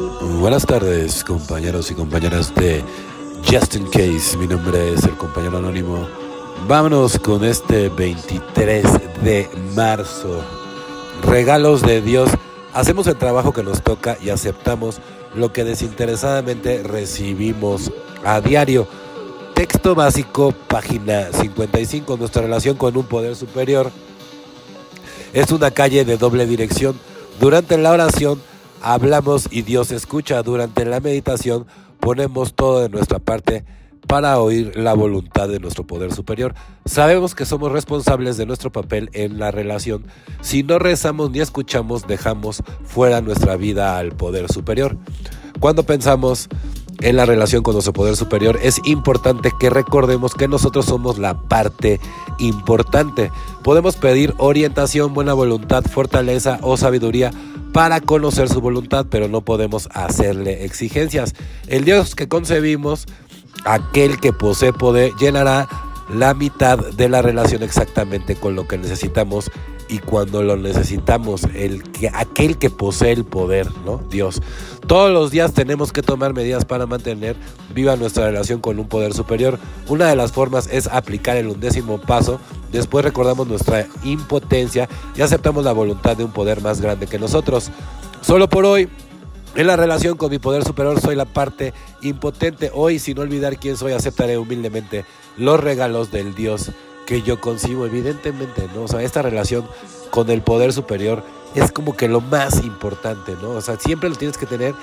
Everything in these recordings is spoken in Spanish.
Buenas tardes, compañeros y compañeras de Just in Case. Mi nombre es el compañero anónimo. Vámonos con este 23 de marzo. Regalos de Dios. Hacemos el trabajo que nos toca y aceptamos lo que desinteresadamente recibimos a diario. Texto básico, página 55. Nuestra relación con un poder superior es una calle de doble dirección. Durante la oración hablamos y Dios escucha. Durante la meditación ponemos todo de nuestra parte para oír la voluntad de nuestro poder superior. Sabemos que somos responsables de nuestro papel en la relación. Si no rezamos ni escuchamos, dejamos fuera nuestra vida al poder superior. Cuando pensamos en la relación con nuestro poder superior, es importante que recordemos que nosotros somos la parte importante. Podemos pedir orientación, buena voluntad, fortaleza o sabiduría para conocer su voluntad, pero no podemos hacerle exigencias. El Dios que concebimos, aquel que posee poder, llenará la mitad de la relación exactamente con lo que necesitamos y cuando lo necesitamos, el que, aquel que posee el poder, ¿no? Dios. Todos los días tenemos que tomar medidas para mantener viva nuestra relación con un poder superior. Una de las formas es aplicar el undécimo paso. Después recordamos nuestra impotencia y aceptamos la voluntad de un poder más grande que nosotros. Solo por hoy, en la relación con mi poder superior soy la parte impotente. Hoy, sin olvidar quién soy, aceptaré humildemente los regalos del Dios que yo concibo, evidentemente, ¿no? O sea, esta relación con el poder superior es como que lo más importante, ¿no? O sea, siempre lo tienes que tener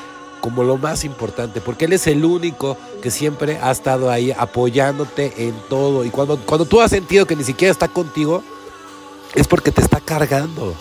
como lo más importante, porque Él es el único que siempre ha estado ahí apoyándote en todo. Y cuando, cuando tú has sentido que ni siquiera está contigo, es porque te está cargando.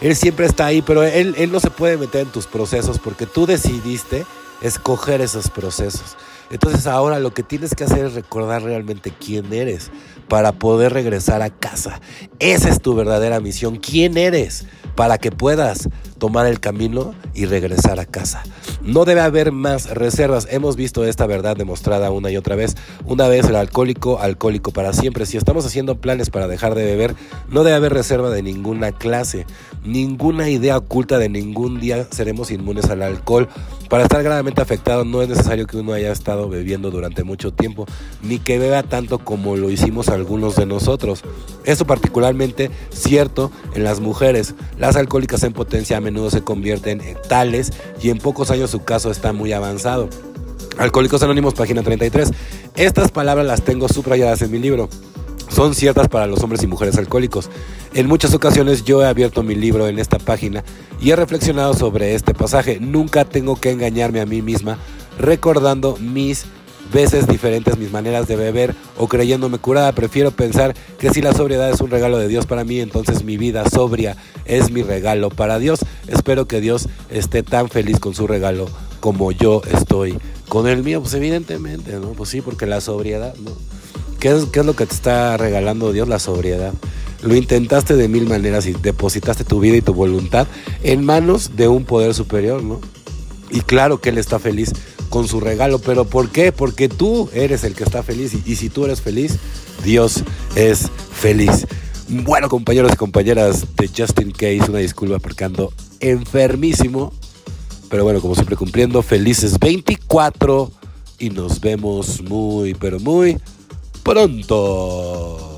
Él siempre está ahí, pero él, él no se puede meter en tus procesos porque tú decidiste escoger esos procesos. Entonces ahora lo que tienes que hacer es recordar realmente quién eres para poder regresar a casa. Esa es tu verdadera misión. ¿Quién eres? Para que puedas tomar el camino y regresar a casa. No debe haber más reservas. Hemos visto esta verdad demostrada una y otra vez. Una vez el alcohólico, alcohólico para siempre. Si estamos haciendo planes para dejar de beber, no debe haber reserva de ninguna clase, ninguna idea oculta de ningún día seremos inmunes al alcohol. Para estar gravemente afectado no es necesario que uno haya estado bebiendo durante mucho tiempo, ni que beba tanto como lo hicimos algunos de nosotros. Esto particularmente cierto en las mujeres. Las alcohólicas en potencia menudo se convierten en tales y en pocos años su caso está muy avanzado. Alcohólicos Anónimos, página 33. Estas palabras las tengo subrayadas en mi libro. Son ciertas para los hombres y mujeres alcohólicos. En muchas ocasiones yo he abierto mi libro en esta página y he reflexionado sobre este pasaje. Nunca tengo que engañarme a mí misma recordando mis veces diferentes mis maneras de beber o creyéndome curada. Prefiero pensar que si la sobriedad es un regalo de Dios para mí, entonces mi vida sobria es mi regalo para Dios. Espero que Dios esté tan feliz con su regalo como yo estoy con el mío. Pues evidentemente, ¿no? Pues sí, porque la sobriedad, ¿no? ¿Qué es, ¿Qué es lo que te está regalando Dios? La sobriedad. Lo intentaste de mil maneras y depositaste tu vida y tu voluntad en manos de un poder superior, ¿no? Y claro que Él está feliz con su regalo. ¿Pero por qué? Porque tú eres el que está feliz y, si tú eres feliz, Dios es feliz. Bueno, compañeros y compañeras de Justin Case, una disculpa porque ando enfermísimo. Pero bueno, como siempre cumpliendo, felices 24 y nos vemos muy, pero muy pronto.